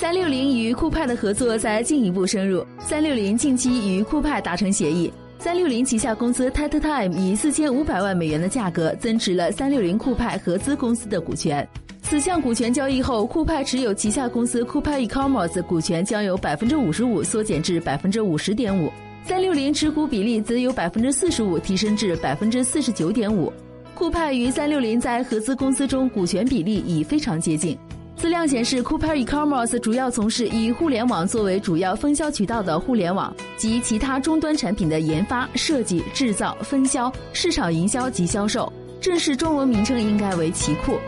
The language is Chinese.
三六零与酷派的合作在进一步深入。三六零近期与酷派达成协议，三六零旗下公司 t e t Time 以四千五百万美元的价格增持了三六零酷派合资公司的股权。此项股权交易后，酷派持有旗下公司酷派 eCommerce 股权将由百分之五十五缩减至百分之五十点五，三六零持股比例则由百分之四十五提升至百分之四十九点五。酷派与三六零在合资公司中股权比例已非常接近。资料显示，酷派 eCommerce 主要从事以互联网作为主要分销渠道的互联网及其他终端产品的研发、设计、制造、分销、市场营销及销售。正式中文名称应该为奇酷。